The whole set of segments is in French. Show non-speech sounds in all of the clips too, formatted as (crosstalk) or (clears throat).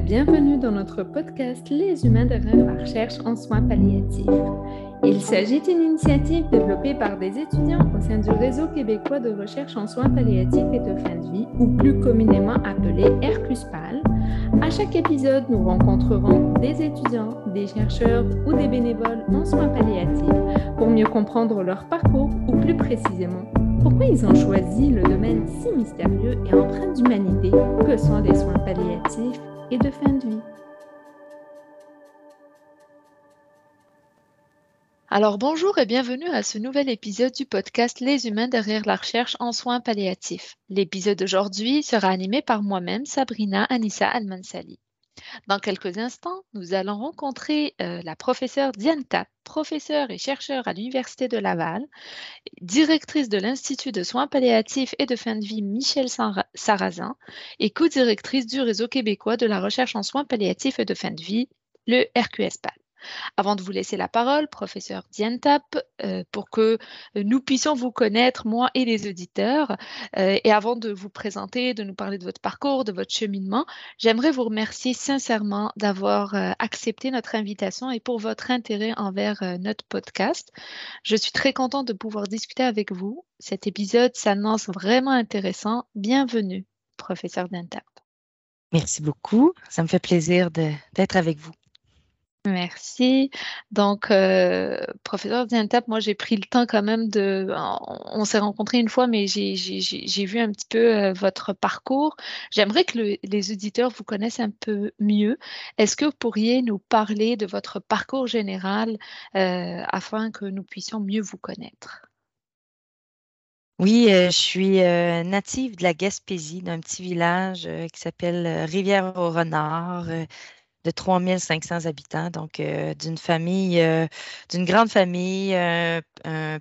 bienvenue dans notre podcast Les humains derrière la recherche en soins palliatifs. Il s'agit d'une initiative développée par des étudiants au sein du Réseau québécois de recherche en soins palliatifs et de fin de vie, ou plus communément appelé RQSPAL. À chaque épisode, nous rencontrerons des étudiants, des chercheurs ou des bénévoles en soins palliatifs pour mieux comprendre leur parcours ou plus précisément pourquoi ils ont choisi le domaine si mystérieux et empreint d'humanité que sont les soins palliatifs Alors bonjour et bienvenue à ce nouvel épisode du podcast Les humains derrière la recherche en soins palliatifs. L'épisode d'aujourd'hui sera animé par moi-même, Sabrina Anissa Almansali. Dans quelques instants, nous allons rencontrer euh, la professeure Diane Tapp, professeure et chercheure à l'Université de Laval, directrice de l'Institut de soins palliatifs et de fin de vie Michel Sarrazin et co-directrice du réseau québécois de la recherche en soins palliatifs et de fin de vie, le RQSPAL. Avant de vous laisser la parole, professeur Dientap, euh, pour que nous puissions vous connaître, moi et les auditeurs, euh, et avant de vous présenter, de nous parler de votre parcours, de votre cheminement, j'aimerais vous remercier sincèrement d'avoir euh, accepté notre invitation et pour votre intérêt envers notre podcast. Je suis très contente de pouvoir discuter avec vous. Cet épisode s'annonce vraiment intéressant. Bienvenue, professeur Dientap. Merci beaucoup. Ça me fait plaisir d'être avec vous. Merci. Donc, euh, professeur Dientap, moi j'ai pris le temps quand même de. On, s'est rencontrés une fois, mais j'ai vu un petit peu euh, votre parcours. J'aimerais que les auditeurs vous connaissent un peu mieux. Est-ce que vous pourriez nous parler de votre parcours général euh, afin que nous puissions mieux vous connaître? Oui, je suis native de la Gaspésie, d'un petit village qui s'appelle Rivière-au-Renard de 3500 habitants, donc euh, d'une famille, euh, d'une grande famille, euh, un,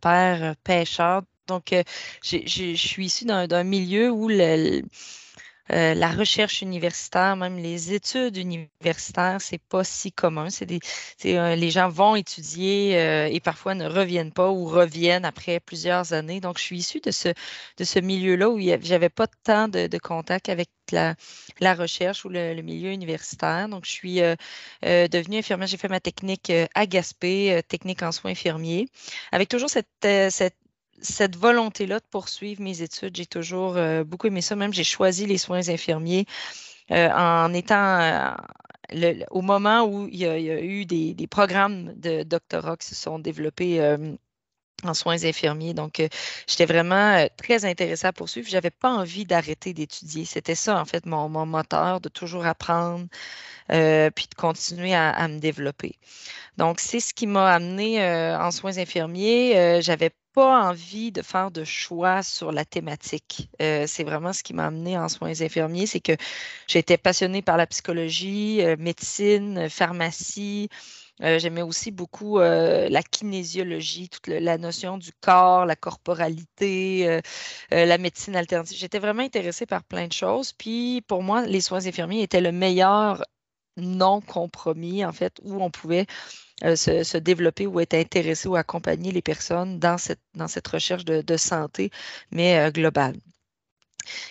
père pêcheur. Donc, je suis issue d'un milieu où le, euh, la recherche universitaire, même les études universitaires, c'est pas si commun. C'est des, euh, les gens vont étudier euh, et parfois ne reviennent pas ou reviennent après plusieurs années. Donc, je suis issue de ce, de ce milieu-là où j'avais pas tant de, de contact avec la, la recherche ou le, milieu universitaire. Donc, je suis devenue infirmière. J'ai fait ma technique à Gaspé, technique en soins infirmiers, avec toujours cette, cette cette volonté-là de poursuivre mes études, j'ai toujours euh, beaucoup aimé ça. Même j'ai choisi les soins infirmiers euh, en étant euh, au moment où il y a, eu des, programmes de doctorat qui se sont développés en soins infirmiers. Donc, j'étais vraiment très intéressée à poursuivre. Je n'avais pas envie d'arrêter d'étudier. C'était ça, en fait, mon, moteur, de toujours apprendre, puis de continuer à, me développer. Donc, c'est ce qui m'a amené en soins infirmiers. J'avais pas envie de faire de choix sur la thématique. Euh, c'est vraiment ce qui m'a amené en soins infirmiers, c'est que j'étais passionnée par la psychologie, euh, médecine, pharmacie. Euh, j'aimais aussi beaucoup la kinésiologie, toute la notion du corps, la corporalité, la médecine alternative. J'étais vraiment intéressée par plein de choses. Puis pour moi, les soins infirmiers étaient le meilleur non compromis, en fait, où on pouvait euh, se, développer ou être intéressé ou accompagner les personnes dans cette, recherche de, santé, mais euh, globale.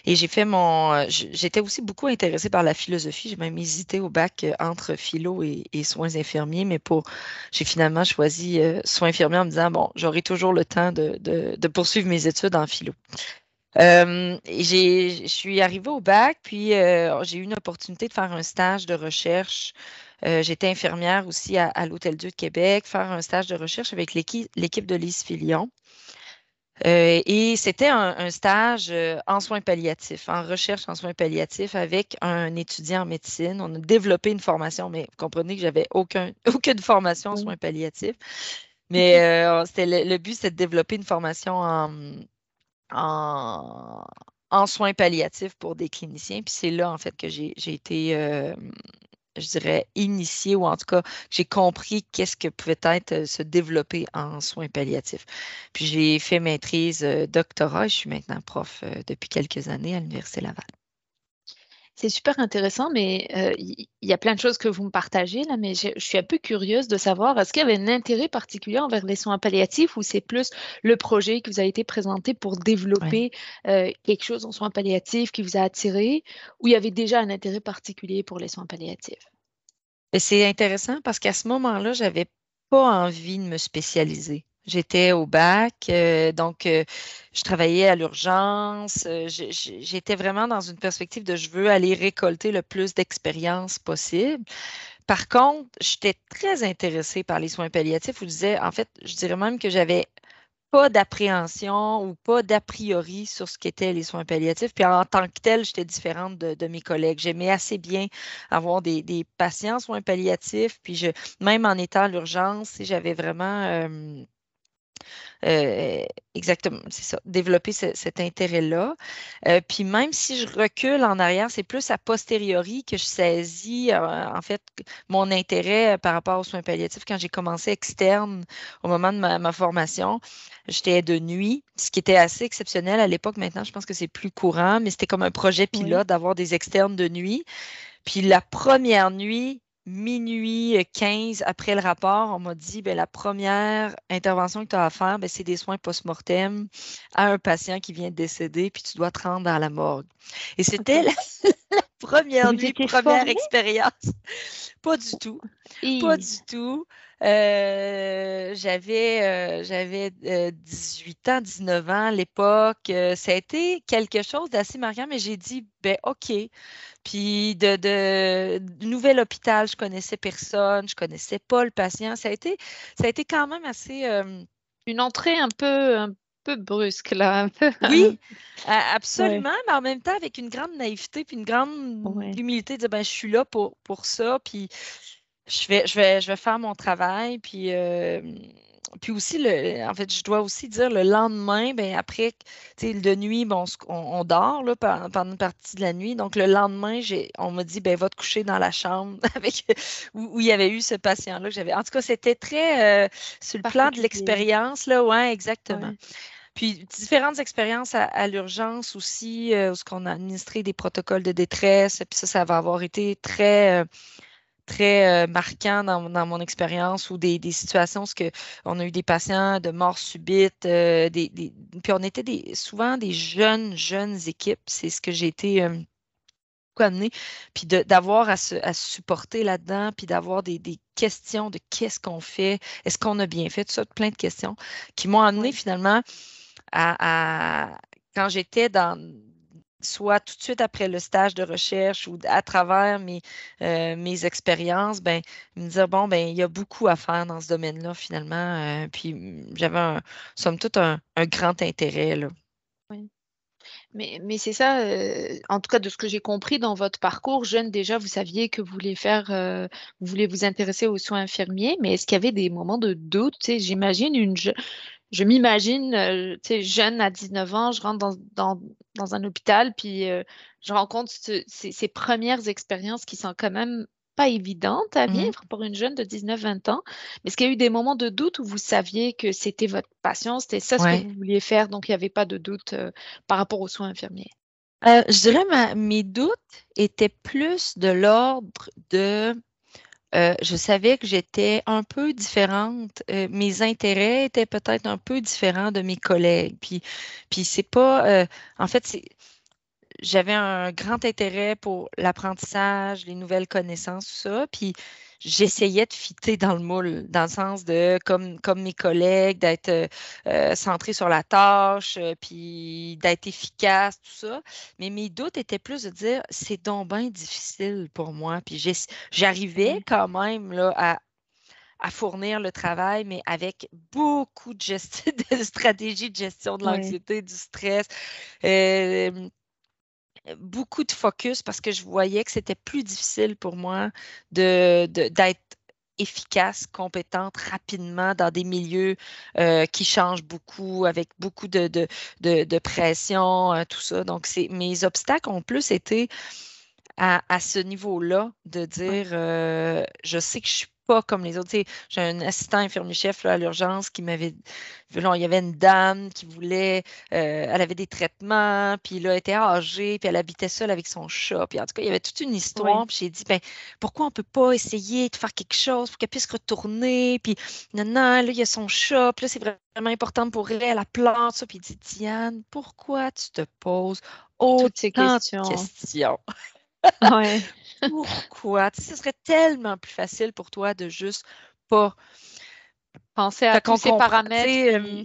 Et j'ai fait mon. Euh, j'étais aussi beaucoup intéressée par la philosophie. J'ai même hésité au bac entre philo et, soins infirmiers, mais pour. J'ai finalement choisi soins infirmiers en me disant bon, j'aurai toujours le temps de, poursuivre mes études en philo. Euh, je suis arrivée au bac, puis j'ai eu une opportunité de faire un stage de recherche j'étais infirmière aussi à, l'Hôtel Dieu de Québec, faire un stage de recherche avec l'équipe de Lise Filion. Euh, et c'était un, stage euh, en soins palliatifs, en recherche en soins palliatifs avec un étudiant en médecine. On a développé une formation, mais vous comprenez que j'avais aucun, (laughs) aucune formation en soins palliatifs. Mais (laughs) le, but, c'était de développer une formation en, en, soins palliatifs pour des cliniciens. Puis c'est là, en fait, que j'ai été je dirais, initié ou en tout cas, j'ai compris qu'est-ce que pouvait être euh, se développer en soins palliatifs. Puis j'ai fait maîtrise euh, doctorat et je suis maintenant prof euh, depuis quelques années à l'Université Laval. C'est super intéressant, mais euh, il y, a plein de choses que vous me partagez là, mais je, suis un peu curieuse de savoir, est-ce qu'il y avait un intérêt particulier envers les soins palliatifs ou c'est plus le projet qui vous a été présenté pour développer euh, quelque chose en soins palliatifs qui vous a attiré ou il y avait déjà un intérêt particulier pour les soins palliatifs? C'est intéressant parce qu'à ce moment-là, j'avais pas envie de me spécialiser. J'étais au bac, euh, donc euh, je travaillais à l'urgence. Euh, j'étais vraiment dans une perspective de je veux aller récolter le plus d'expérience possible. Par contre, j'étais très intéressée par les soins palliatifs. Je disais, en fait, je dirais même que j'avais pas d'appréhension ou pas d'a priori sur ce qu'étaient les soins palliatifs. Puis en tant que tel, j'étais différente de, mes collègues. J'aimais assez bien avoir des, patients soins palliatifs. Puis je, même en étant à l'urgence, j'avais vraiment exactement, c'est ça, développer cet intérêt-là. Euh, puis même si je recule en arrière, c'est plus a posteriori que je saisis euh, en fait mon intérêt par rapport aux soins palliatifs. Quand j'ai commencé externe au moment de ma, formation, j'étais de nuit, ce qui était assez exceptionnel à l'époque. Maintenant, je pense que c'est plus courant, mais c'était comme un projet pilote d'avoir des externes de nuit. Puis la première nuit, minuit 15 après le rapport, on m'a dit ben, la première intervention que tu as à faire, ben, c'est des soins post-mortem à un patient qui vient de décéder, puis tu dois te rendre dans la morgue. Et c'était la, première nuit, première expérience. Pas du tout. Pas du tout. Euh, j'avais euh, j'avais 18 euh, ans, 19 ans à l'époque. ça a été quelque chose d'assez marquant, mais j'ai dit, ben OK. Puis de, de, nouvel hôpital, je connaissais personne, je connaissais pas le patient. Ça a été, ça a été quand même assez. Une entrée un peu, un peu brusque, là. Un peu... Oui, (laughs) absolument, mais en même temps avec une grande naïveté puis une grande humilité de dire, ben, je suis là pour, pour ça. Puis je vais, je vais, je vais faire mon travail. Puis, euh, puis aussi, le, en fait, je dois aussi dire le lendemain, ben après, de nuit, bon, on, dort là, pendant une partie de la nuit. Donc, le lendemain, on m'a dit, ben va te coucher dans la chambre (laughs) avec, où, il y avait eu ce patient-là que j'avais. En tout cas, c'était très euh, sur le plan de l'expérience, là, ouais, exactement. Puis différentes expériences à, l'urgence aussi, euh, où on a administré des protocoles de détresse. Puis ça, ça va avoir été très, très euh, marquant dans, mon expérience ou des, situations où on a eu des patients de mort subite, euh, des, puis on était des, souvent des jeunes, jeunes équipes. C'est ce que j'ai été euh, amené, puis d'avoir à se, supporter là-dedans, puis d'avoir des, questions de qu'est-ce qu'on fait, est-ce qu'on a bien fait, tout ça, plein de questions qui m'ont amené finalement à quand j'étais dans soit tout de suite après le stage de recherche ou à travers mes, euh, expériences, ben, me dire, bon, ben, il y a beaucoup à faire dans ce domaine-là, finalement. Euh, puis mm, j'avais, un, somme toute, un, grand intérêt. Là. Oui. Mais, mais c'est ça, euh, en tout cas de ce que j'ai compris dans votre parcours, jeune déjà, vous saviez que vous voulez faire, vous voulez vous intéresser aux soins infirmiers, mais est-ce qu'il y avait des moments de doute? J'imagine une, je m'imagine, euh, tu sais, jeune à 19 ans, je rentre dans, dans, dans un hôpital, puis euh, je rencontre ces, premières expériences qui sont quand même pas évidentes à mmh vivre pour une jeune de 19-20 ans. Mais est-ce qu'il y a eu des moments de doute où vous saviez que c'était votre passion, c'était ça ce que vous vouliez faire, donc il n'y avait pas de doute euh, par rapport aux soins infirmiers? je dirais mes doutes étaient plus de l'ordre de euh, je savais que j'étais un peu différente. Euh, mes intérêts étaient peut-être un peu différents de mes collègues. Puis, c'est pas. Euh, en fait, j'avais un grand intérêt pour l'apprentissage, les nouvelles connaissances, tout ça. J'essayais de fitter dans le moule, dans le sens de, comme, comme mes collègues, d'être euh, euh, centré sur la tâche, euh, puis d'être efficace, tout ça. Mais mes doutes étaient plus de dire, c'est donc bien difficile pour moi. Puis j'arrivais mmh. quand même là, à, à fournir le travail, mais avec beaucoup de, (laughs) de stratégies de gestion de l'anxiété, du stress beaucoup de focus parce que je voyais que c'était plus difficile pour moi de, d'être efficace, compétente rapidement dans des milieux euh, qui changent beaucoup, avec beaucoup de, de, pression, euh, tout ça. Donc, mes obstacles ont plus été à, ce niveau-là de dire, euh, je sais que je suis pas comme les autres. J'ai un assistant infirmier-chef à l'urgence qui m'avait. Il y avait une dame qui voulait. Euh, elle avait des traitements, puis là, elle était âgée, puis elle habitait seule avec son chat. Puis en tout cas, il y avait toute une histoire. Puis j'ai dit, ben, pourquoi on ne peut pas essayer de faire quelque chose pour qu'elle puisse retourner? Puis non, non, là, il y a son chat, puis là, c'est vraiment important pour elle, la plante, ça. Puis il dit, Diane, pourquoi tu te poses autant ces questions? questions? Ouais. Pourquoi? Tu sais, ce serait tellement plus facile pour toi de juste pas penser à tous ces paramètres, euh,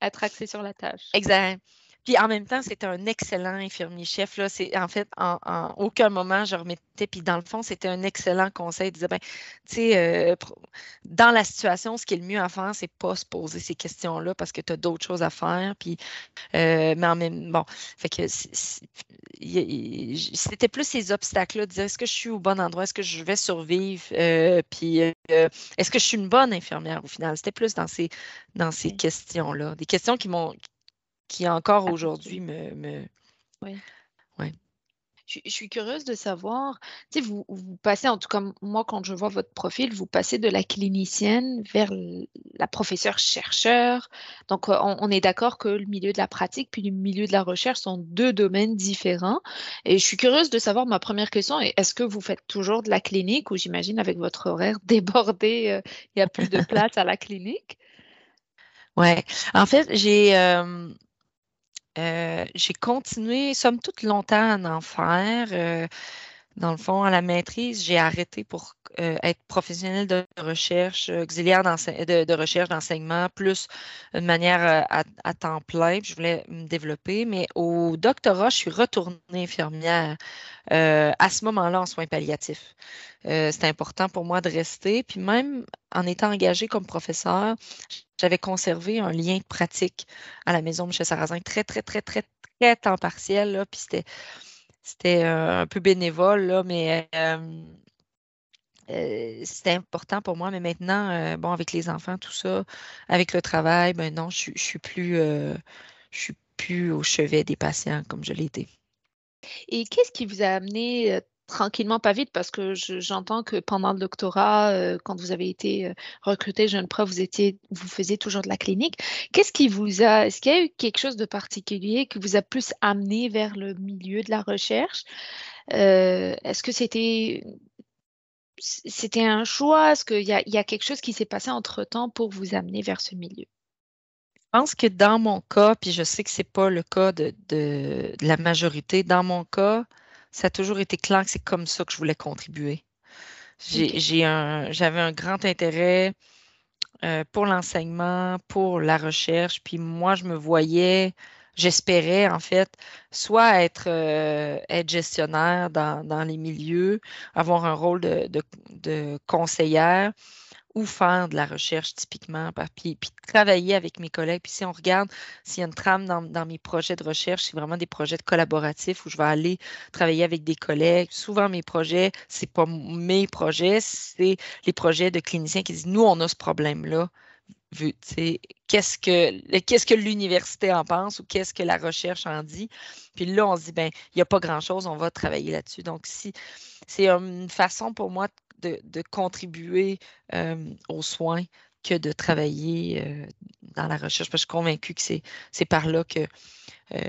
être axé sur la tâche. Exact. Puis en même temps, c'était un excellent infirmier-chef. Là. C'est, en fait, en, aucun moment, je remettais. Puis dans le fond, c'était un excellent conseil. Il disait, ben, tu sais, euh, dans la situation, ce qui est le mieux à faire, c'est pas se poser ces questions-là parce que tu as d'autres choses à faire. Puis, euh, mais en même bon, fait que c'était plus ces obstacles-là, de dire est-ce que je suis au bon endroit, est-ce que je vais survivre, euh, puis est-ce que je suis une bonne infirmière au final? C'était plus dans ces, dans ces questions-là. Des questions qui m'ont qui encore aujourd'hui me, me... Oui. Je, suis curieuse de savoir, tu sais, vous, vous, passez, en tout cas, moi, quand je vois votre profil, vous passez de la clinicienne vers la professeure chercheur. Donc, euh, on, est d'accord que le milieu de la pratique puis le milieu de la recherche sont deux domaines différents. Et je suis curieuse de savoir, ma première question est, est-ce que vous faites toujours de la clinique ou j'imagine avec votre horaire (laughs) débordé, euh, il n'y a plus de (laughs) place à la clinique? Oui, en fait, j'ai... Euh, j'ai continué, somme toute, longtemps à en faire. Euh, dans le fond, à la maîtrise, j'ai arrêté pour euh, être professionnel de recherche, auxiliaire de, recherche, d'enseignement, plus de manière à, temps plein. je voulais me développer. Mais au doctorat, je suis retournée infirmière à ce moment-là en soins palliatifs. C'était important pour moi de rester. Puis même en étant engagée comme professeur, j'avais conservé un lien pratique à la maison de Michel Sarrazin, très, très, très, très, très temps partiel. Là, puis c'était, c'était euh, un peu bénévole, là, mais euh, euh, c'était important pour moi. Mais maintenant, bon, avec les enfants, tout ça, avec le travail, ben non, je, je suis plus, je suis plus au chevet des patients comme je l'étais. Et qu'est-ce qui vous a amené tranquillement, pas vite, parce que j'entends que pendant le doctorat, euh, quand vous avez été euh, recruté jeune prof, vous étiez, vous faisiez toujours de la clinique. Qu'est-ce qui vous a, est-ce qu'il y a eu quelque chose de particulier qui vous a plus amené vers le milieu de la recherche? Euh, Est-ce que c'était c'était un choix? Est-ce qu'il y a, y a quelque chose qui s'est passé entre temps pour vous amener vers ce milieu? Je pense que dans mon cas, puis je sais que ce n'est pas le cas de, la majorité, dans mon cas, ça a toujours été clair que c'est comme ça que je voulais contribuer. J'ai, un, j'avais un grand intérêt euh, pour l'enseignement, pour la recherche, puis moi, je me voyais, j'espérais en fait, soit être, euh, être gestionnaire dans, dans, les milieux, avoir un rôle de, de, de conseillère, ou faire de la recherche typiquement, puis, puis travailler avec mes collègues. Puis si on regarde, s'il y a une trame dans, mes projets de recherche, c'est vraiment des projets collaboratifs où je vais aller travailler avec des collègues. Souvent, mes projets, c'est pas mes projets, c'est les projets de cliniciens qui disent, nous, on a ce problème-là. Qu'est-ce que, qu'est-ce que l'université en pense ou qu'est-ce que la recherche en dit? Puis là, on se dit, ben, il n'y a pas grand-chose, on va travailler là-dessus. Donc, si c'est une façon pour moi de, contribuer aux soins que de travailler dans la recherche. je suis convaincue que c'est par là qu'il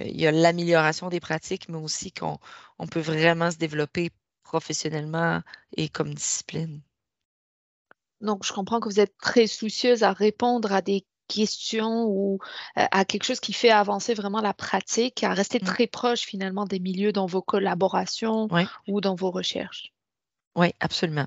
y a l'amélioration des pratiques, mais aussi qu'on peut vraiment se développer professionnellement et comme discipline. Donc, je comprends que vous êtes très soucieuse à répondre à des questions ou à quelque chose qui fait avancer vraiment la pratique, à rester mmh. très proche finalement des milieux dans vos collaborations ou dans vos recherches. Oui, absolument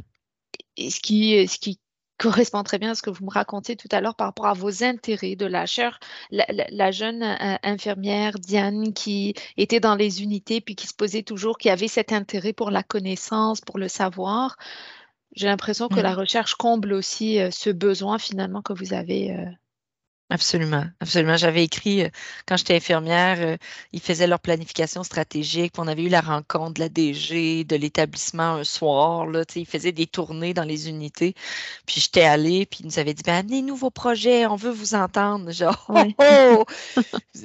ce qui, ce qui correspond très bien à ce que vous me racontiez tout à l'heure par rapport à vos intérêts de la chair. La, jeune euh, infirmière Diane qui était dans les unités puis qui se posait toujours, qui avait cet intérêt pour la connaissance, pour le savoir. J'ai l'impression que la recherche comble aussi euh, ce besoin finalement que vous avez. Euh, Absolument, absolument. J'avais écrit euh, quand j'étais infirmière, euh, ils faisaient leur planification stratégique. On avait eu la rencontre de la DG, de l'établissement un soir. Là, ils faisaient des tournées dans les unités. Puis j'étais allée, puis ils nous avaient dit ben, amenez-nous vos projets, on veut vous entendre. (laughs) Genre, oh, (laughs) oh!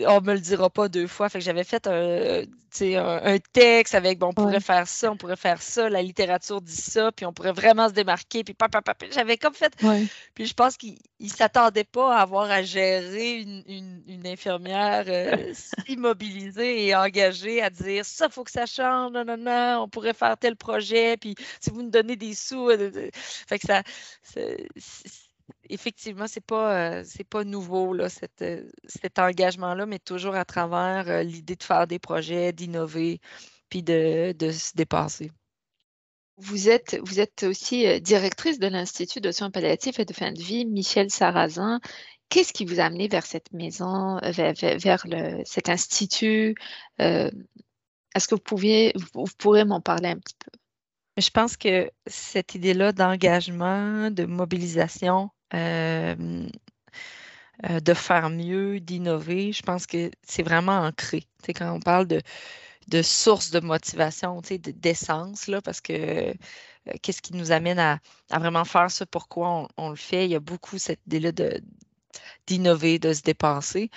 on me le dira pas deux fois. Fait que j'avais fait un, un, texte avec bon, on pourrait faire ça, on pourrait faire ça, la littérature dit ça, puis on pourrait vraiment se démarquer. Puis j'avais comme fait. Puis je pense qu'ils ne s'attendaient pas à avoir à gérer une, infirmière euh, (laughs) si mobilisée et engagée à dire ça, il faut que ça change, non, non, non, on pourrait faire tel projet, puis si vous nous donnez des sous. Euh, fait que ça. Effectivement, c'est pas euh, c'est pas nouveau là, cet engagement-là, mais toujours à travers l'idée de faire des projets, d'innover, puis de, de se dépasser. Vous êtes, vous êtes aussi directrice de l'Institut de soins palliatifs et de fin de vie, Michel Sarrazin, Qu'est-ce qui vous a amené vers cette maison, euh, vers, cet institut euh, Est-ce que vous, pouviez, vous, pourrez m'en parler un petit peu? Je pense que cette idée-là d'engagement, de mobilisation, euh, de faire mieux, d'innover, je pense que c'est vraiment ancré. Quand on parle de, de source de motivation, d'essence, là, parce que qu'est-ce qui nous amène à, vraiment faire ça, pourquoi on, le fait? Il y a beaucoup cette idée-là d'innover, de se dépasser,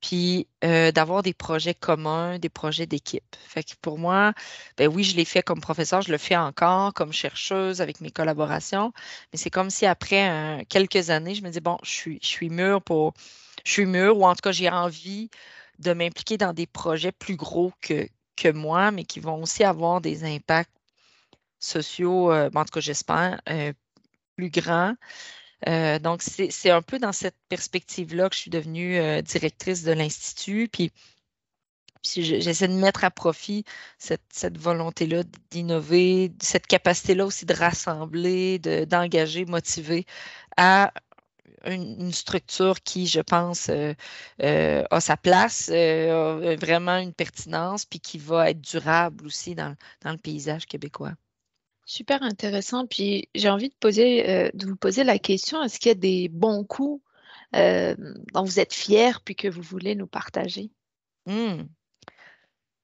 puis euh, d'avoir des projets communs, des projets d'équipe. Fait que pour moi, ben oui, je l'ai fait comme professeur, je le fais encore comme chercheuse avec mes collaborations, mais c'est comme si après euh, quelques années, je me dis, bon, je suis, je suis mûre pour, je suis mûre, ou en tout cas, j'ai envie de m'impliquer dans des projets plus gros que, que moi, mais qui vont aussi avoir des impacts sociaux, euh, en tout cas, j'espère, plus grands. Euh, donc, c'est un peu dans cette perspective-là que je suis devenue euh, directrice de l'Institut. Puis, j'essaie de mettre à profit cette, volonté-là d'innover, cette capacité-là aussi de rassembler, d'engager, motiver à une, structure qui, je pense, euh, a sa place, a vraiment une pertinence, puis qui va être durable aussi dans le paysage québécois. Super intéressant. Puis j'ai envie de, poser, euh, de vous poser la question, est-ce qu'il y a des bons coups euh, dont vous êtes fiers puis que vous voulez nous partager? Hmm.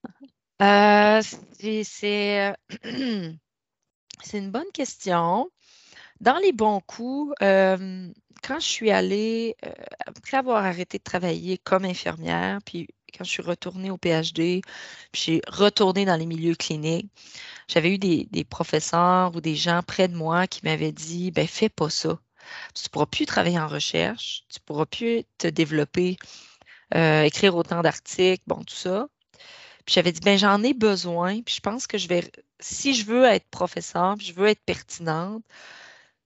(laughs) Euh, (clears throat) c'est une bonne question. Dans les bons coups, quand je suis allée, après avoir arrêté de travailler comme infirmière, puis quand je suis retournée au PhD, puis j'ai retourné dans les milieux cliniques, j'avais eu des, professeurs ou des gens près de moi qui m'avaient dit ben fais pas ça. Tu ne pourras plus travailler en recherche, tu ne pourras plus te développer, euh, écrire autant d'articles, bon, tout ça. Puis j'avais dit ben j'en ai besoin, puis je pense que je vais si je veux être professeur, puis je veux être pertinente,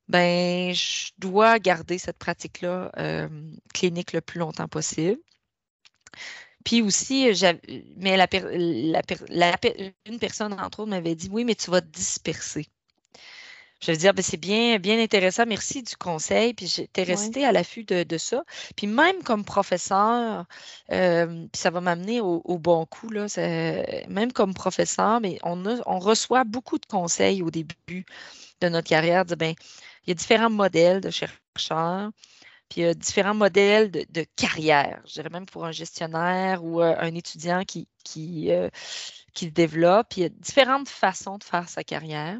ben je dois garder cette pratique-là euh, clinique le plus longtemps possible. Puis aussi, mais la, une personne, entre autres, m'avait dit Oui, mais tu vas te disperser. Je veux dire, ben, c'est bien, bien intéressant. Merci du conseil. Puis j'étais restée à l'affût de, ça. Puis même comme professeur, euh, puis ça va m'amener au, bon coup, là, même comme professeur, mais on, on reçoit beaucoup de conseils au début de notre carrière. ben, il y a différents modèles de chercheurs. Puis il y a différents modèles de, carrière, je dirais même pour un gestionnaire ou euh, un étudiant qui, qui, euh, qui développe. Il y a différentes façons de faire sa carrière.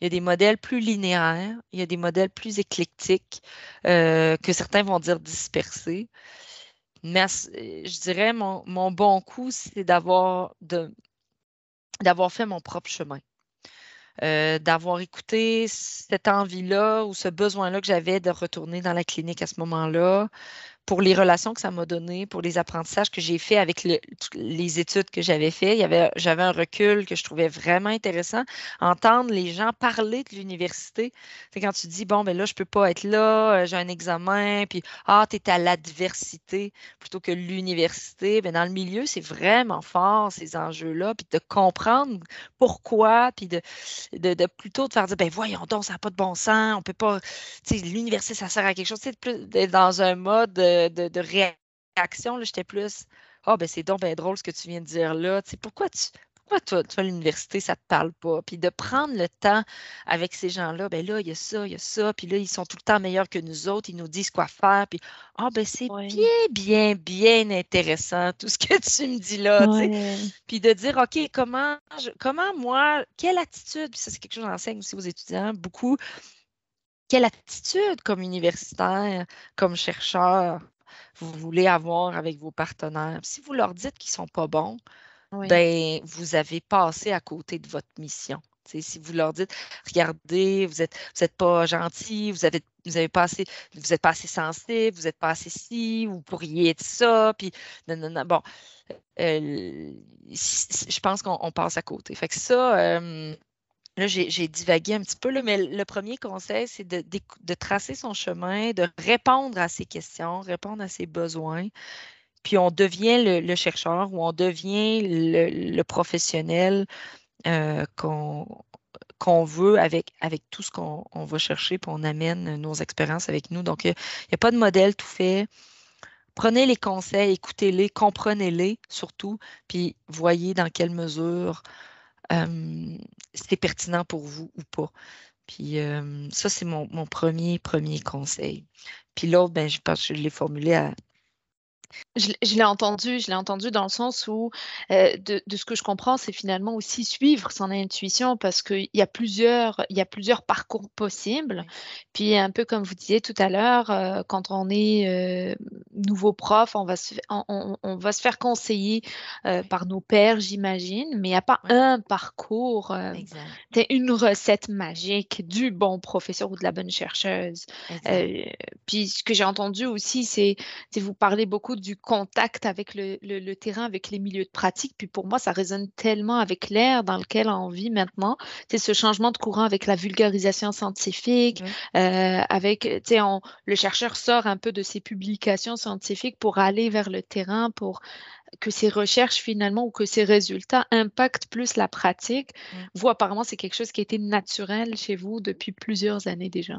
Il y a des modèles plus linéaires, il y a des modèles plus éclectiques euh, que certains vont dire dispersés. Mais je dirais mon, mon bon coup, c'est d'avoir fait mon propre chemin. Euh, d'avoir écouté cette envie-là ou ce besoin-là que j'avais de retourner dans la clinique à ce moment-là, pour les relations que ça m'a donné, pour les apprentissages que j'ai faits avec les études que j'avais faites. J'avais un recul que je trouvais vraiment intéressant. Entendre les gens parler de l'université, c'est quand tu dis, bon, ben là, je ne peux pas être là, euh, j'ai un examen, puis, ah, tu es à l'adversité plutôt que l'université. Ben, dans le milieu, c'est vraiment fort, ces enjeux-là, puis de comprendre pourquoi, puis de, de, plutôt de faire dire, ben voyons donc, ça n'a pas de bon sens, on peut pas, tu sais, l'université, ça sert à quelque chose, c'est plus dans un mode de, réaction. J'étais plus Ah, ben c'est donc bien drôle ce que tu viens de dire là. pourquoi tu pourquoi toi, toi l'université, ça ne te parle pas? Puis de prendre le temps avec ces gens-là, ben là, il y a ça, il y a ça, puis là, ils sont tout le temps meilleurs que nous autres, ils nous disent quoi faire, puis ah, ben c'est bien, bien, bien intéressant tout ce que (laughs) tu me dis là, Puis de dire, OK, comment, comment moi, quelle attitude, puis ça, c'est quelque chose que j'enseigne aussi aux étudiants, beaucoup, quelle attitude comme universitaire, comme chercheur, vous voulez avoir avec vos partenaires? Si vous leur dites qu'ils ne sont pas bons, ben, vous avez passé à côté de votre mission. si vous leur dites, regardez, vous n'êtes vous êtes pas gentil, vous avez, vous avez pas assez, vous êtes pas assez sensible, vous n'êtes pas assez ci, vous pourriez être ça, puis non, non, non. Bon, euh, je pense qu'on passe à côté. Fait que ça, euh, Là, j'ai divagué un petit peu, là, mais le premier conseil, c'est de, tracer son chemin, de répondre à ses questions, répondre à ses besoins. Puis on devient le, chercheur ou on devient le, professionnel euh, qu'on veut avec, avec tout ce qu'on va chercher, puis on amène nos expériences avec nous. Donc, il n'y a, pas de modèle tout fait. Prenez les conseils, écoutez-les, comprenez-les surtout, puis voyez dans quelle mesure c'est pertinent pour vous ou pas. Puis ça, c'est mon, premier, premier conseil. Puis l'autre, ben, je pense que je l'ai formulé à, je, l'ai entendu, je l'ai entendu dans le sens où, euh, de, ce que je comprends, c'est finalement aussi suivre son intuition parce qu'il y a plusieurs, il y a plusieurs parcours possibles. Puis un peu comme vous disiez tout à l'heure, euh, quand on est euh, nouveau prof, on va se, on, va se faire conseiller par nos pairs, j'imagine, mais il n'y a pas un parcours, c'est une recette magique du bon professeur ou de la bonne chercheuse. puis ce que j'ai entendu aussi, c'est, vous parlez beaucoup du contact avec le, terrain, avec les milieux de pratique. Puis pour moi, ça résonne tellement avec l'ère dans lequel on vit maintenant. C'est ce changement de courant avec la vulgarisation scientifique, euh, avec, le chercheur sort un peu de ses publications scientifiques pour aller vers le terrain, pour que ses recherches finalement ou que ses résultats impactent plus la pratique. Vous, apparemment, c'est quelque chose qui a été naturel chez vous depuis plusieurs années déjà.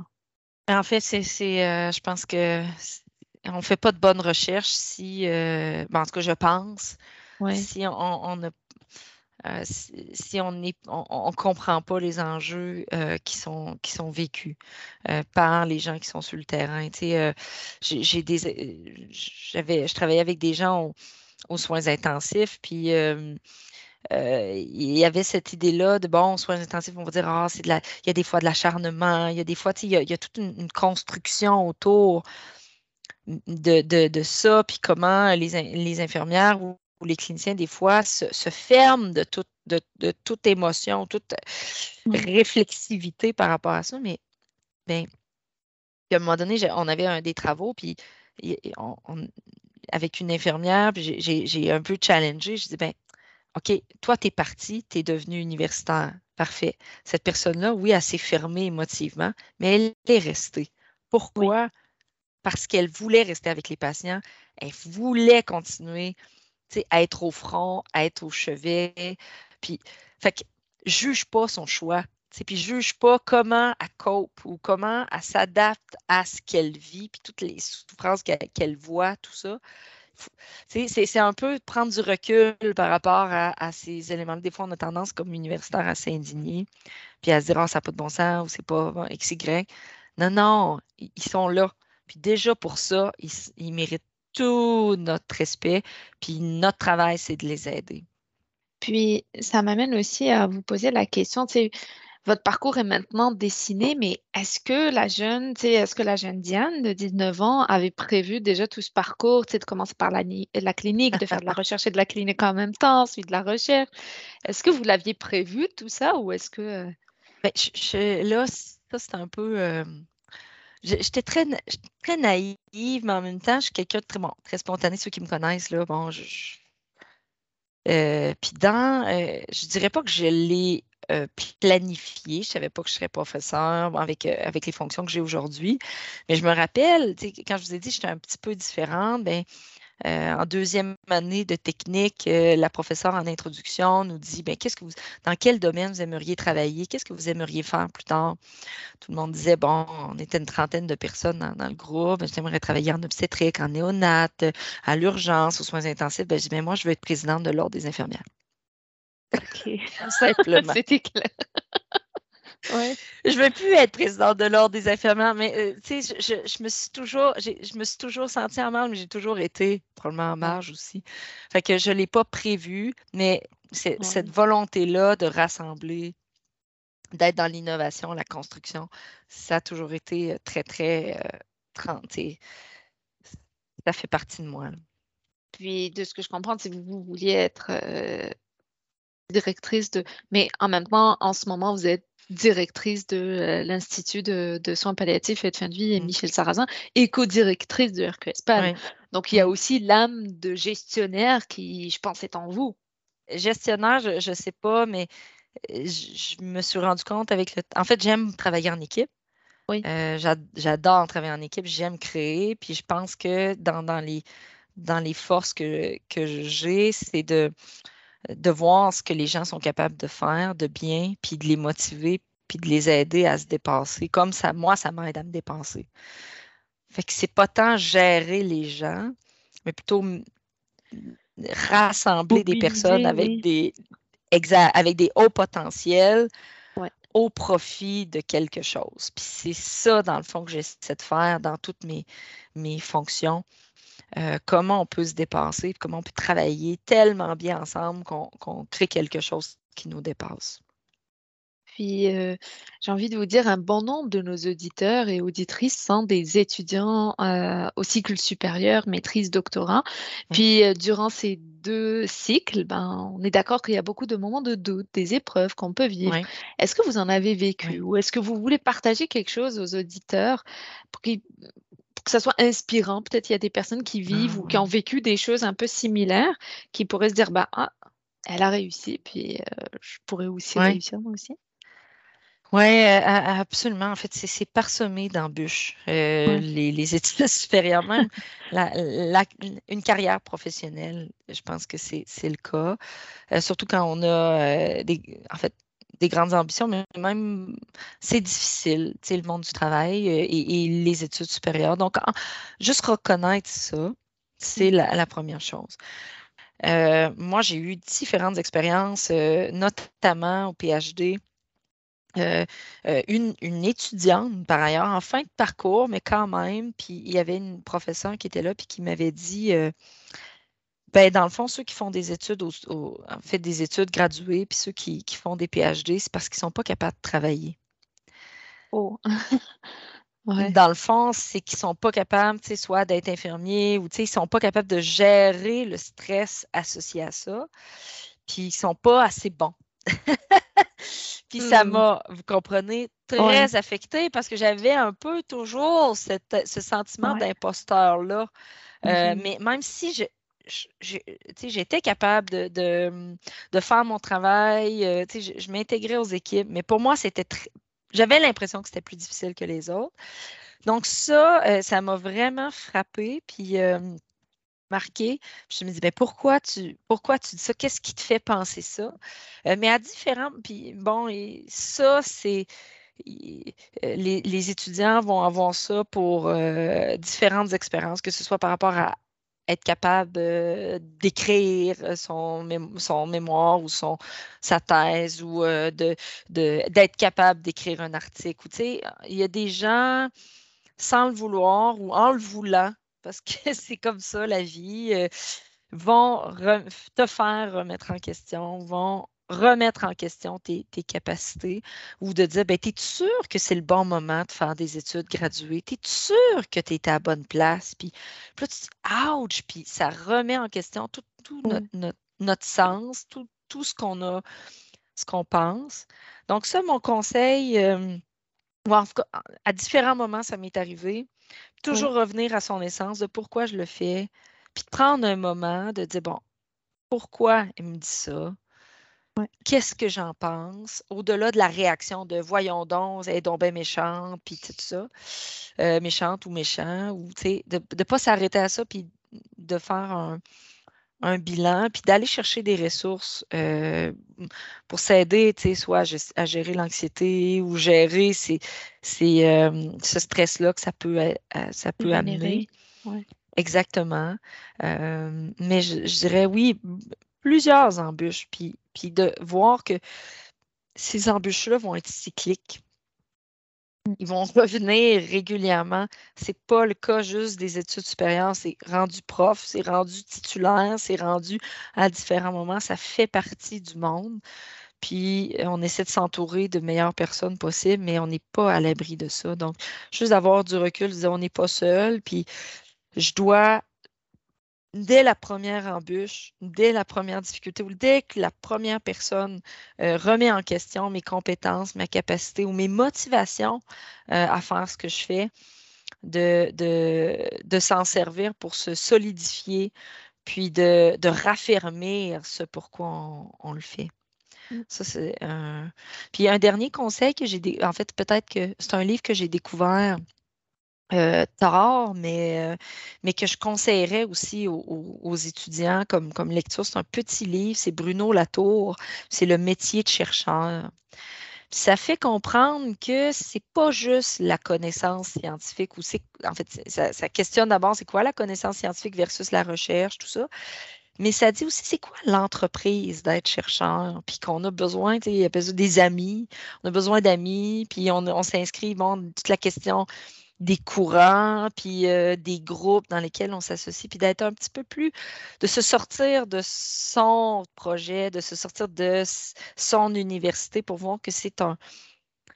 En fait, c'est, euh, je pense que on ne fait pas de bonnes recherches si, euh, ben, en tout cas, je pense, si on, euh, si, on ne on, comprend pas les enjeux euh, qui, sont, qui sont vécus par les gens qui sont sur le terrain. j'ai des, j'avais, je travaillais avec des gens aux, soins intensifs, puis il y avait cette idée-là de bon, soins intensifs, on va dire, ah, c'est de la, il y a des fois de l'acharnement, il y a des fois, il y a, il y a toute une construction autour de, de, ça, puis comment les, les infirmières ou, les cliniciens, des fois, se, ferment de, de, toute émotion, toute réflexivité par rapport à ça. Mais, bien, à un moment donné, on avait un, des travaux, puis avec une infirmière, puis j'ai un peu challengé. Je dis, ben, OK, toi, tu es parti, tu es devenu universitaire. Parfait. Cette personne-là, oui, elle s'est fermée émotivement, mais elle est restée. Pourquoi? Parce qu'elle voulait rester avec les patients, elle voulait continuer à être au front, à être au chevet. Puis, fait que, juge pas son choix. Puis juge pas comment elle cope ou comment elle s'adapte à ce qu'elle vit, puis toutes les souffrances qu'elle voit, tout ça. C'est un peu prendre du recul par rapport à, ces éléments. Des fois, on a tendance, comme universitaire, à s'indigner, puis à se dire, oh, ça n'a pas de bon sens, ou c'est pas bon, XY. Non, non, ils sont là. Puis déjà pour ça, ils, méritent tout notre respect. Puis notre travail, c'est de les aider. Puis ça m'amène aussi à vous poser la question, tu sais, votre parcours est maintenant dessiné, mais est-ce que la jeune, tu sais, est-ce que la jeune Diane de 19 ans avait prévu déjà tout ce parcours, tu sais, de commencer par la, la, clinique, de faire de la (laughs) recherche et de la clinique en même temps, ensuite de la recherche? Est-ce que vous l'aviez prévu tout ça ou est-ce que... Euh? Ben, là, ça c'est un peu... Euh, J'étais très, très naïve, mais en même temps, je suis quelqu'un de très, bon, très spontané. Ceux qui me connaissent, là, bon, je. Euh, puis dans, euh, je dirais pas que je l'ai euh, planifié. Je savais pas que je serais professeur avec, avec les fonctions que j'ai aujourd'hui. Mais je me rappelle, quand je vous ai dit que j'étais un petit peu différente, ben, euh, en deuxième année de technique, euh, la professeure en introduction nous dit ben, qu'est-ce que vous, dans quel domaine vous aimeriez travailler, qu'est-ce que vous aimeriez faire plus tard? Tout le monde disait bon, on était une trentaine de personnes dans, le groupe, ben, j'aimerais travailler en obstétrique, en néonate, à l'urgence, aux soins intensifs. Ben, je dis ben, moi, je veux être présidente de l'Ordre des infirmières. OK. (laughs) Simplement. (laughs) C'était clair. Ouais. (laughs) Je veux plus être présidente de l'ordre des infirmières, mais euh, tu sais, je, je, je, me suis toujours, je me suis toujours sentie en marge, mais j'ai toujours été probablement en marge aussi. Fait que je l'ai pas prévu, mais cette volonté-là de rassembler, d'être dans l'innovation, la construction, ça a toujours été euh, très, très euh, ça fait partie de moi. Là. Puis, de ce que je comprends, c'est que vous vouliez être euh, directrice de. Mais en même temps, en ce moment, vous êtes directrice de euh, l'Institut de, de, soins palliatifs et de fin de vie, et mmh. Michel Sarrazin, et co-directrice de RQSPAL. Oui. Donc, il y a aussi l'âme de gestionnaire qui, je pense, est en vous. Gestionnaire, je ne sais pas, mais euh, je, je, me suis rendu compte avec le. En fait, j'aime travailler en équipe. Oui. Euh, J'adore travailler en équipe, j'aime créer, puis je pense que dans, dans les dans les forces que, que j'ai, c'est de, de voir ce que les gens sont capables de faire de bien, puis de les motiver, puis de les aider à se dépasser. Comme ça, moi, ça m'aide à me dépasser. Fait que c'est pas tant gérer les gens, mais plutôt rassembler des personnes avec des exact, avec des hauts potentiels ouais. au profit de quelque chose. Puis c'est ça, dans le fond, que j'essaie de faire dans toutes mes, mes fonctions. Euh, comment on peut se dépasser, comment on peut travailler tellement bien ensemble qu'on qu crée quelque chose qui nous dépasse. Puis, euh, j'ai envie de vous dire, un bon nombre de nos auditeurs et auditrices sont des étudiants euh, au cycle supérieur, maîtrise, doctorat. Puis, euh, durant ces deux cycles, ben, on est d'accord qu'il y a beaucoup de moments de doute, des épreuves qu'on peut vivre. Oui. Est-ce que vous en avez vécu Oui. ou est-ce que vous voulez partager quelque chose aux auditeurs pour qu'ils que ça soit inspirant. Peut-être il y a des personnes qui vivent Ah, ou qui ont ouais. vécu des choses un peu similaires, qui pourraient se dire, bah, ah, elle a réussi, puis euh, je pourrais aussi Ouais. réussir moi aussi. Oui, absolument. En fait, c'est parsemé d'embûches. Euh, Ouais. les, les études (laughs) supérieures, même la, la- une carrière professionnelle, je pense que c'est c'est le cas. Euh, surtout quand on a euh, des, en fait, des grandes ambitions, mais même c'est difficile, le monde du travail euh, et, les études supérieures. Donc, juste reconnaître ça, c'est la, première chose. Euh, moi, j'ai eu différentes expériences, euh, notamment au PhD. Une, une étudiante, par ailleurs, en fin de parcours, mais quand même, puis il y avait une professeure qui était là, puis qui m'avait dit, ben, dans le fond, ceux qui font des études, au, au- en fait, des études graduées, puis ceux qui, qui font des PhD, c'est parce qu'ils ne sont pas capables de travailler. Oh. (laughs) ouais. Dans le fond, c'est qu'ils ne sont pas capables, tu sais, soit d'être infirmiers ou, tu sais, ils ne sont pas capables de gérer le stress associé à ça, puis ils ne sont pas assez bons. (laughs) Puis ça Hmm. m'a, vous comprenez, très Ouais. affectée parce que j'avais un peu toujours cette- ce sentiment Ouais. d'imposteur-là. Euh, Mhm. mais même si je, j'étais capable de, de, faire mon travail, euh, je, je m'intégrais aux équipes, mais pour moi, c'était. J'avais l'impression que c'était plus difficile que les autres. Donc ça, euh, ça m'a vraiment frappée. Puis euh, marqué. Je me dis, ben pourquoi tu, pourquoi tu dis ça? Qu'est-ce qui te fait penser ça? Mais à différents, puis bon, ça, c'est, les, les étudiants vont avoir ça pour différentes expériences, que ce soit par rapport à être capable euh, d'écrire son, mé- son mémoire ou son, sa thèse ou euh, de, de, d'être capable d'écrire un article. Il y a des gens, sans le vouloir ou en le voulant, parce que (laughs) c'est comme ça la vie, euh, vont te faire remettre en question, vont remettre en question tes, tes capacités ou de dire, ben, es-tu sûr que c'est le bon moment de faire des études graduées? Es-tu sûr que tu es à la bonne place? Puis, puis là, tu dis, ouch! Puis ça remet en question tout, tout notre, notre, notre sens, tout, tout ce qu'on a, ce qu'on pense. Donc ça, mon conseil, euh, ou en tout cas, à différents moments, ça m'est arrivé. Toujours revenir à son essence de pourquoi je le fais, puis de prendre un moment de dire, bon, pourquoi il me dit ça? Ouais. Qu'est-ce que j'en pense? Au-delà de la réaction de voyons donc, elle est donc bien méchante, puis tout ça, euh, méchante ou méchant, ou tu sais, de ne pas s'arrêter à ça, puis de faire un, un bilan, puis d'aller chercher des ressources euh, pour s'aider, tu sais, soit à, gé- à gérer l'anxiété ou gérer ces, ces, euh, ce stress-là que ça peut, ça peut amener. Ouais. Exactement. Euh, mais je, je dirais oui, plusieurs embûches, puis, puis de voir que ces embûches-là vont être cycliques. Ils vont revenir régulièrement. C'est pas le cas juste des études supérieures. C'est rendu prof, c'est rendu titulaire, c'est rendu à différents moments. Ça fait partie du monde. Puis on essaie de s'entourer de meilleures personnes possibles, mais on n'est pas à l'abri de ça. Donc, juste d'avoir du recul, on n'est pas seul. Puis je dois dès la première embûche, dès la première difficulté ou dès que la première personne euh, remet en question mes compétences, ma capacité ou mes motivations euh, à faire ce que je fais, de, de, s'en servir pour se solidifier, puis de, de raffermir ce pourquoi on, le fait. Mm. Ça, c'est un. Puis un dernier conseil que j'ai. En fait, peut-être que c'est un livre que j'ai découvert euh, tard, mais, euh, mais que je conseillerais aussi aux, étudiants comme, comme lecture. C'est un petit livre, c'est Bruno Latour, c'est le métier de chercheur. ça fait comprendre que c'est pas juste la connaissance scientifique ou c'est en fait ça, questionne d'abord c'est quoi la connaissance scientifique versus la recherche, tout ça. Mais ça dit aussi c'est quoi l'entreprise d'être chercheur, puis qu'on a besoin, a besoin des amis, on a besoin d'amis, puis on, on s'inscrit, bon, toute la question des courants, puis euh, des groupes dans lesquels on s'associe, puis d'être un petit peu plus, de se sortir de son projet, de se sortir de son université pour voir que c'est un,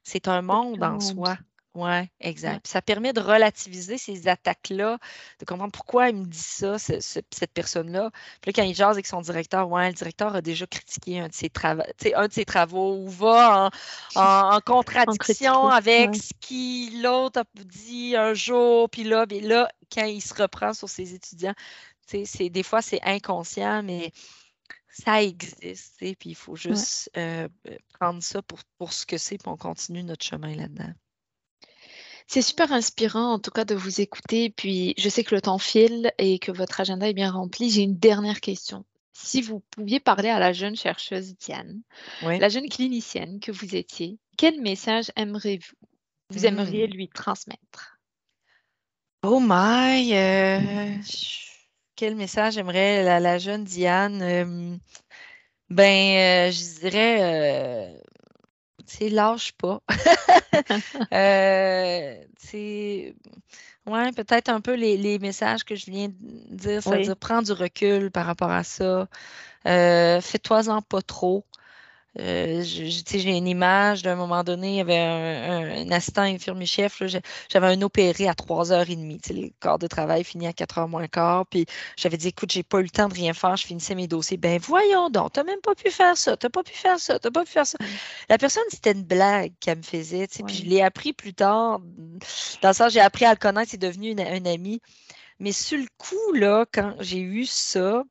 c'est un monde en soi. Oui, exact. Ça permet de relativiser ces attaques-là, de comprendre pourquoi il me dit ça, cette personne-là. Puis là, quand il jase avec son directeur, ouais, le directeur a déjà critiqué un de ses, travaux, un de ses travaux ou va en, (laughs) contradiction avec ce qui l'autre a dit un jour, puis là, puis là, quand il se reprend sur ses étudiants, c'est, des fois, c'est inconscient, mais ça existe, puis il faut juste euh, prendre ça pour, pour ce que c'est, puis on continue notre chemin là-dedans. C'est super inspirant en tout cas de vous écouter. Puis je sais que le temps file et que votre agenda est bien rempli. J'ai une dernière question. Si vous pouviez parler à la jeune chercheuse Diane, la jeune clinicienne que vous étiez, quel message aimeriez-vous vous aimeriez hmm. lui transmettre? Oh my! Euh, quel message aimerait la, jeune Diane? Euh, ben, euh, je dirais c'est lâche pas. (laughs) (laughs) euh, ouais, peut-être un peu les, messages que je viens de dire, c'est-à-dire prends du recul par rapport à ça. Euh, Fais-toi-en pas trop. Euh, j'ai une image d'un moment donné, il y avait un, assistant infirmier-chef, j'avais un opéré à 3h30. Le corps de travail fini à 4h moins quart. Puis j'avais dit, écoute, j'ai pas eu le temps de rien faire, je finissais mes dossiers. Ben voyons donc, t'as même pas pu faire ça, t'as pas pu faire ça, t'as pas pu faire ça. La personne, c'était une blague qu'elle me faisait. Puis je l'ai appris plus tard. Dans le sens, j'ai appris à le connaître, c'est devenu un ami. Mais sur le coup, là, quand j'ai eu ça,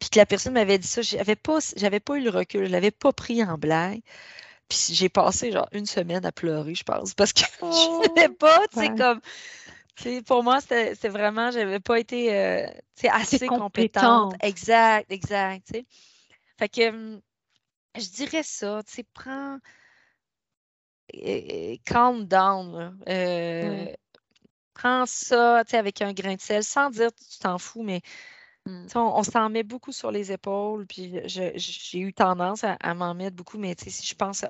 puis que la personne m'avait dit ça, j'avais pas, j'avais pas eu le recul, je l'avais pas pris en blague. Puis j'ai passé genre une semaine à pleurer, je pense, parce que (laughs) je ne oh, savais pas, tu sais, comme. Pour moi, c'était vraiment, j'avais pas été euh, assez compétente. Exact, exact. Fait que hum, je dirais ça, tu sais, prends. calm down. Euh, prends ça avec un grain de sel, sans dire tu t'en fous, mais Mmh. On, s'en met beaucoup sur les épaules, puis j'ai eu tendance à, m'en mettre beaucoup, mais si je pense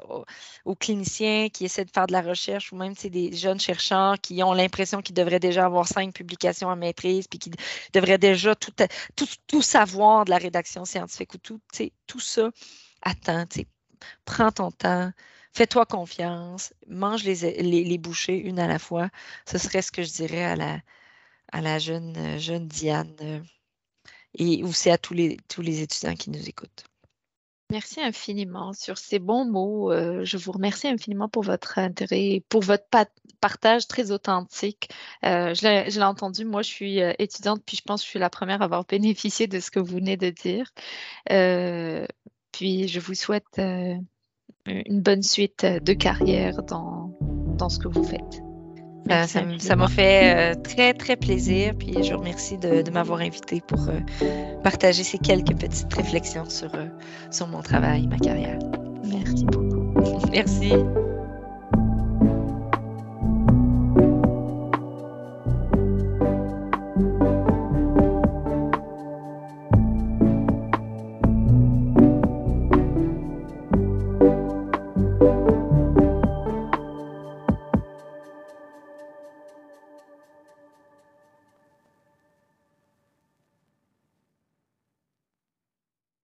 aux, cliniciens qui essaient de faire de la recherche ou même des jeunes chercheurs qui ont l'impression qu'ils devraient déjà avoir cinq publications en maîtrise, puis qui devraient déjà tout, savoir de la rédaction scientifique ou tout, tout ça, attends, prends ton temps, fais-toi confiance, mange les, bouchées une à la fois. Ce serait ce que je dirais à la, à la jeune, jeune Diane et aussi à tous les, tous les étudiants qui nous écoutent. Merci infiniment sur ces bons mots. Euh, je vous remercie infiniment pour votre intérêt, pour votre partage très authentique. Euh, je l'ai entendu, moi je suis euh, étudiante, puis je pense que je suis la première à avoir (laughs) bénéficié de ce que vous venez de dire. puis je vous souhaite une bonne suite de carrière dans, dans ce que vous faites. Ben, ça m'a fait euh, très, très plaisir. Puis je vous remercie de, m'avoir invité pour euh, partager ces quelques petites réflexions sur, euh, sur mon travail, ma carrière. Merci beaucoup. (laughs) Merci.